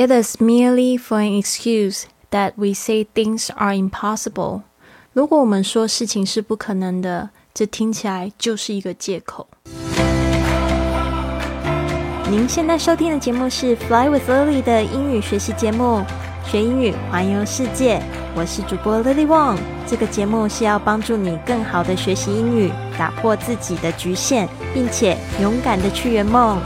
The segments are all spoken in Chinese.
It is merely for an excuse that we say things are impossible。如果我们说事情是不可能的，这听起来就是一个借口。您现在收听的节目是《Fly with Lily》的英语学习节目，学英语环游世界。我是主播 Lily Wong。这个节目是要帮助你更好的学习英语，打破自己的局限，并且勇敢的去圆梦。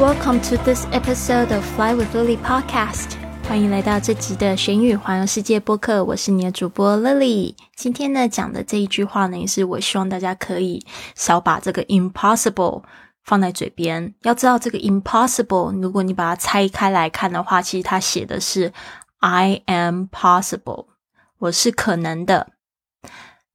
Welcome to this episode of Fly with Lily podcast。欢迎来到这集的玄宇环游世界播客，我是你的主播 Lily。今天呢讲的这一句话呢，也是我希望大家可以少把这个 impossible 放在嘴边。要知道这个 impossible，如果你把它拆开来看的话，其实它写的是 I am possible，我是可能的。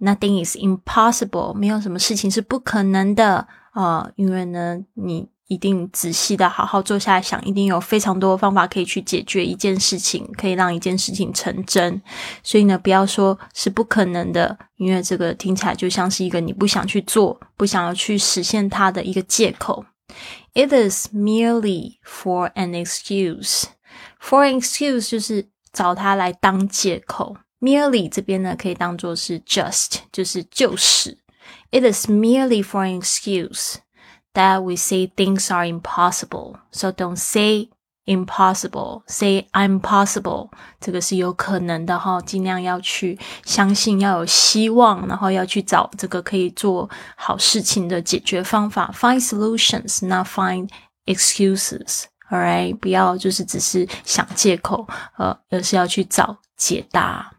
Nothing is impossible，没有什么事情是不可能的啊，因为呢你。一定仔细的好好坐下来想，一定有非常多的方法可以去解决一件事情，可以让一件事情成真。所以呢，不要说是不可能的，因为这个听起来就像是一个你不想去做、不想要去实现它的一个借口。It is merely for an excuse. For an excuse 就是找它来当借口。Merely 这边呢可以当做是 just，就是就是。It is merely for an excuse. That we say things are impossible. So don't say impossible, say I'm possible。这个是有可能的哈，尽量要去相信，要有希望，然后要去找这个可以做好事情的解决方法，find solutions, not find excuses. Alright，不要就是只是想借口，呃，而是要去找解答。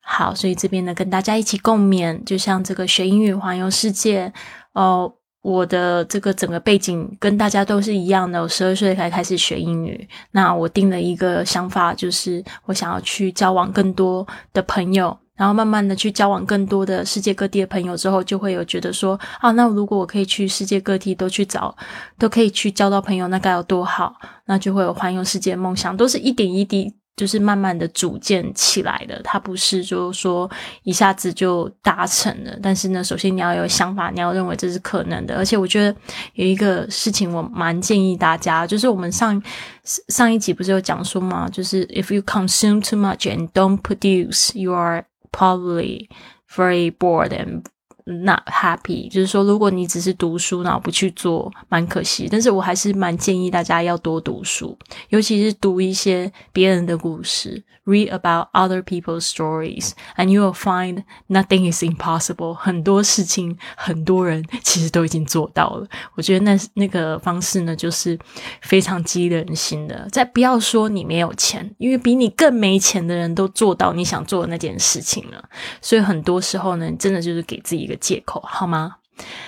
好，所以这边呢，跟大家一起共勉，就像这个学英语环游世界哦。我的这个整个背景跟大家都是一样的，我十二岁才开始学英语。那我定了一个想法，就是我想要去交往更多的朋友，然后慢慢的去交往更多的世界各地的朋友之后，就会有觉得说，啊，那如果我可以去世界各地都去找，都可以去交到朋友，那该有多好？那就会有环游世界梦想，都是一点一滴。就是慢慢的组建起来的，它不是就是说一下子就达成了。但是呢，首先你要有想法，你要认为这是可能的。而且我觉得有一个事情，我蛮建议大家，就是我们上上一集不是有讲说吗？就是 if you consume too much and don't produce, you are probably very bored and Not happy，就是说，如果你只是读书，然后不去做，蛮可惜。但是我还是蛮建议大家要多读书，尤其是读一些别人的故事，read about other people's stories，and you will find nothing is impossible。很多事情，很多人其实都已经做到了。我觉得那那个方式呢，就是非常激励人心的。再不要说你没有钱，因为比你更没钱的人都做到你想做的那件事情了。所以很多时候呢，真的就是给自己一个。借口好吗？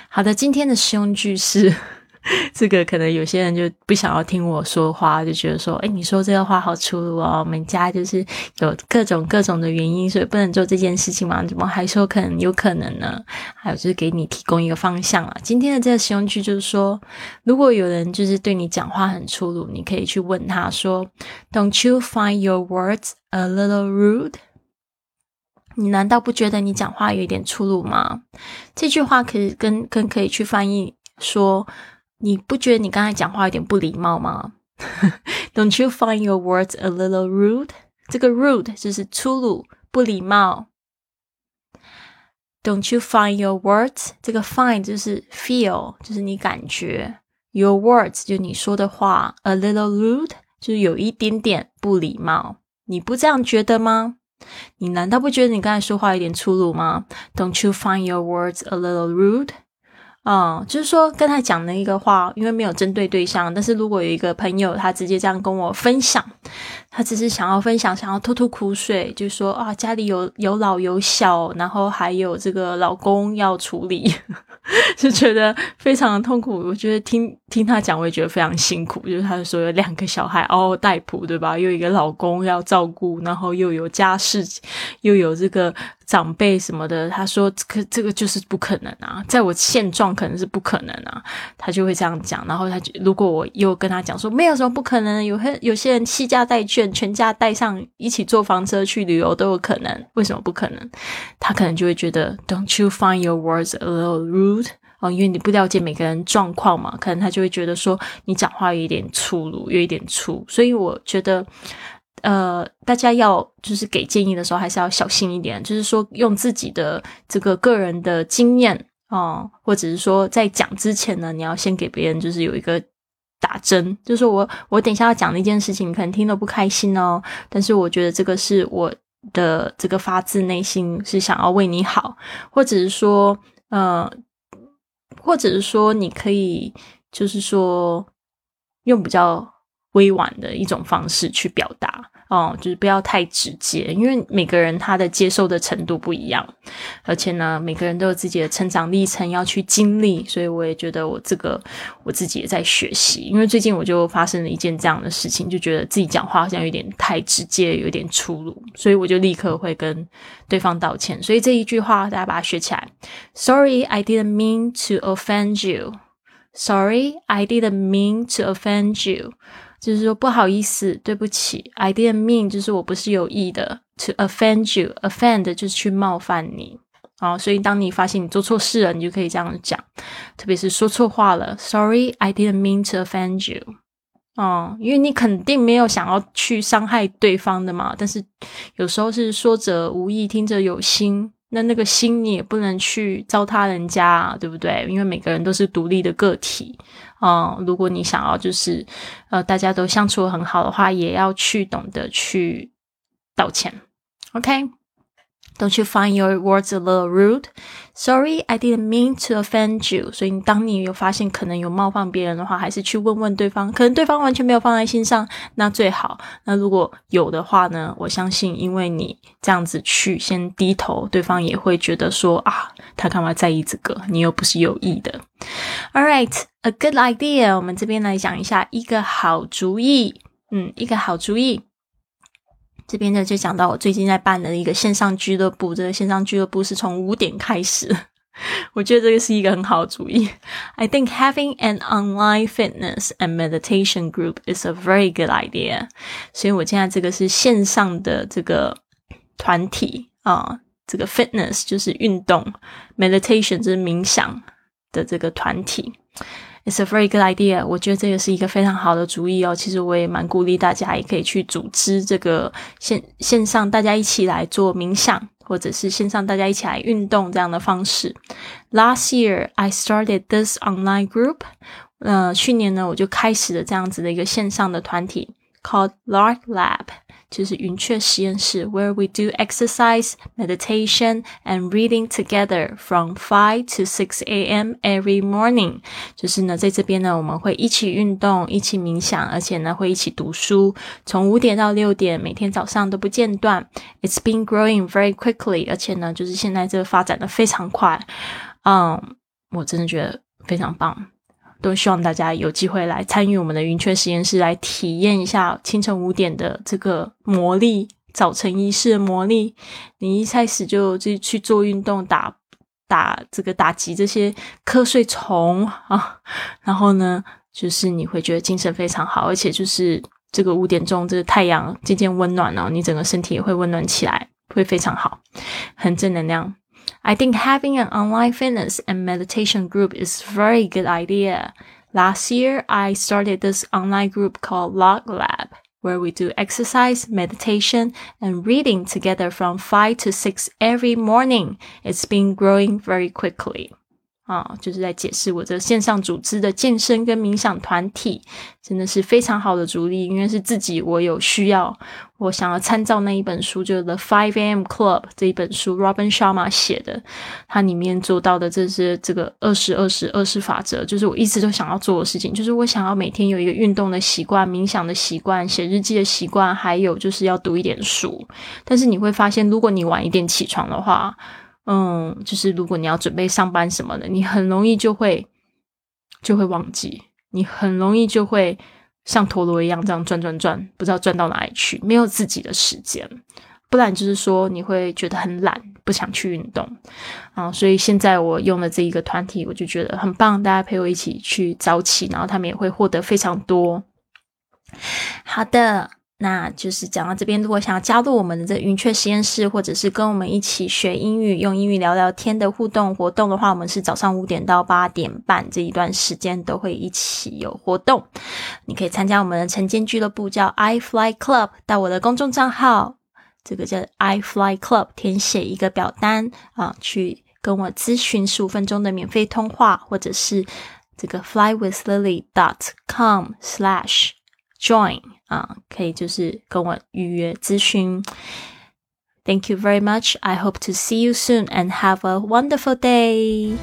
好的，今天的实用句是 这个，可能有些人就不想要听我说话，就觉得说，哎，你说这个话好粗鲁哦。我们家就是有各种各种的原因，所以不能做这件事情嘛？怎么还说可能有可能呢？还有就是给你提供一个方向啊。今天的这个实用句就是说，如果有人就是对你讲话很粗鲁，你可以去问他说，Don't you find your words a little rude？你难道不觉得你讲话有一点粗鲁吗？这句话可以跟跟可以去翻译说，你不觉得你刚才讲话有点不礼貌吗？Don't you find your words a little rude？这个 rude 就是粗鲁、不礼貌。Don't you find your words？这个 find 就是 feel，就是你感觉。Your words 就你说的话，a little rude 就是有一点点不礼貌。你不这样觉得吗？你难道不觉得你刚才说话有点粗鲁吗？Don't you find your words a little rude？啊，就是说跟他讲的一个话，因为没有针对对象，但是如果有一个朋友他直接这样跟我分享，他只是想要分享，想要吐吐苦水，就说啊，家里有有老有小，然后还有这个老公要处理。就觉得非常痛苦，我觉得听听他讲，我也觉得非常辛苦。就是他说有两个小孩嗷嗷待哺，对吧？又一个老公要照顾，然后又有家事，又有这个。长辈什么的，他说这个这个就是不可能啊，在我现状可能是不可能啊，他就会这样讲。然后他如果我又跟他讲说没有什么不可能，有些有些人弃家带眷，全家带上一起坐房车去旅游都有可能，为什么不可能？他可能就会觉得 Don't you find your words a little rude？哦，因为你不了解每个人状况嘛，可能他就会觉得说你讲话有一点粗鲁，有一点粗，所以我觉得。呃，大家要就是给建议的时候，还是要小心一点。就是说，用自己的这个个人的经验啊，或者是说，在讲之前呢，你要先给别人就是有一个打针，就是我我等一下要讲的一件事情，可能听得不开心哦，但是我觉得这个是我的这个发自内心是想要为你好，或者是说，呃，或者是说，你可以就是说用比较。委婉的一种方式去表达哦，就是不要太直接，因为每个人他的接受的程度不一样，而且呢，每个人都有自己的成长历程要去经历，所以我也觉得我这个我自己也在学习。因为最近我就发生了一件这样的事情，就觉得自己讲话好像有点太直接，有点粗鲁，所以我就立刻会跟对方道歉。所以这一句话大家把它学起来：Sorry, I didn't mean to offend you. Sorry, I didn't mean to offend you. 就是说不好意思，对不起，I didn't mean，就是我不是有意的，to offend you，offend 就是去冒犯你，啊，所以当你发现你做错事了，你就可以这样讲，特别是说错话了，Sorry，I didn't mean to offend you，哦，因为你肯定没有想要去伤害对方的嘛，但是有时候是说者无意，听者有心。那那个心你也不能去糟蹋人家啊，对不对？因为每个人都是独立的个体嗯。如果你想要就是呃大家都相处很好的话，也要去懂得去道歉。OK。Don't you find your words a little rude? Sorry, I didn't mean to offend you. 所以，当你有发现可能有冒犯别人的话，还是去问问对方。可能对方完全没有放在心上，那最好。那如果有的话呢？我相信，因为你这样子去先低头，对方也会觉得说啊，他干嘛在意这个？你又不是有意的。All right, a good idea. 我们这边来讲一下一个好主意。嗯，一个好主意。这边呢就讲到我最近在办的一个线上俱乐部，这个线上俱乐部是从五点开始，我觉得这个是一个很好的主意。I think having an online fitness and meditation group is a very good idea。所以我现在这个是线上的这个团体啊，这个 fitness 就是运动，meditation 就是冥想的这个团体。It's a very good idea。我觉得这个是一个非常好的主意哦。其实我也蛮鼓励大家，也可以去组织这个线线上，大家一起来做冥想，或者是线上大家一起来运动这样的方式。Last year I started this online group。呃，去年呢我就开始了这样子的一个线上的团体，called Lark Lab。就是云雀实验室，where we do exercise, meditation, and reading together from five to six a.m. every morning。就是呢，在这边呢，我们会一起运动，一起冥想，而且呢，会一起读书，从五点到六点，每天早上都不间断。It's been growing very quickly，而且呢，就是现在这个发展的非常快。嗯，我真的觉得非常棒。 都希望大家有机会来参与我们的云雀实验室，来体验一下清晨五点的这个魔力，早晨仪式的魔力。你一开始就就去做运动，打打这个打击这些瞌睡虫啊，然后呢，就是你会觉得精神非常好，而且就是这个五点钟，这个太阳渐渐温暖了，你整个身体也会温暖起来，会非常好，很正能量。I think having an online fitness and meditation group is a very good idea. Last year, I started this online group called Log Lab, where we do exercise, meditation, and reading together from 5 to 6 every morning. It's been growing very quickly. 啊，就是在解释我这线上组织的健身跟冥想团体，真的是非常好的主力，因为是自己我有需要，我想要参照那一本书，就是《The Five A.M. Club》这一本书，Robin Sharma 写的，它里面做到的这些这个二十二十二十法则，就是我一直都想要做的事情，就是我想要每天有一个运动的习惯、冥想的习惯、写日记的习惯，还有就是要读一点书。但是你会发现，如果你晚一点起床的话，嗯，就是如果你要准备上班什么的，你很容易就会就会忘记，你很容易就会像陀螺一样这样转转转，不知道转到哪里去，没有自己的时间。不然就是说你会觉得很懒，不想去运动啊。所以现在我用了这一个团体，我就觉得很棒，大家陪我一起去早起，然后他们也会获得非常多。好的。那就是讲到这边，如果想要加入我们的这云雀实验室，或者是跟我们一起学英语、用英语聊聊天的互动活动的话，我们是早上五点到八点半这一段时间都会一起有活动。你可以参加我们的晨间俱乐部，叫 I Fly Club，到我的公众账号，这个叫 I Fly Club，填写一个表单啊，去跟我咨询十五分钟的免费通话，或者是这个 flywithlily dot com slash join。啊，可以就是跟我预约咨询。Thank you very much. I hope to see you soon and have a wonderful day.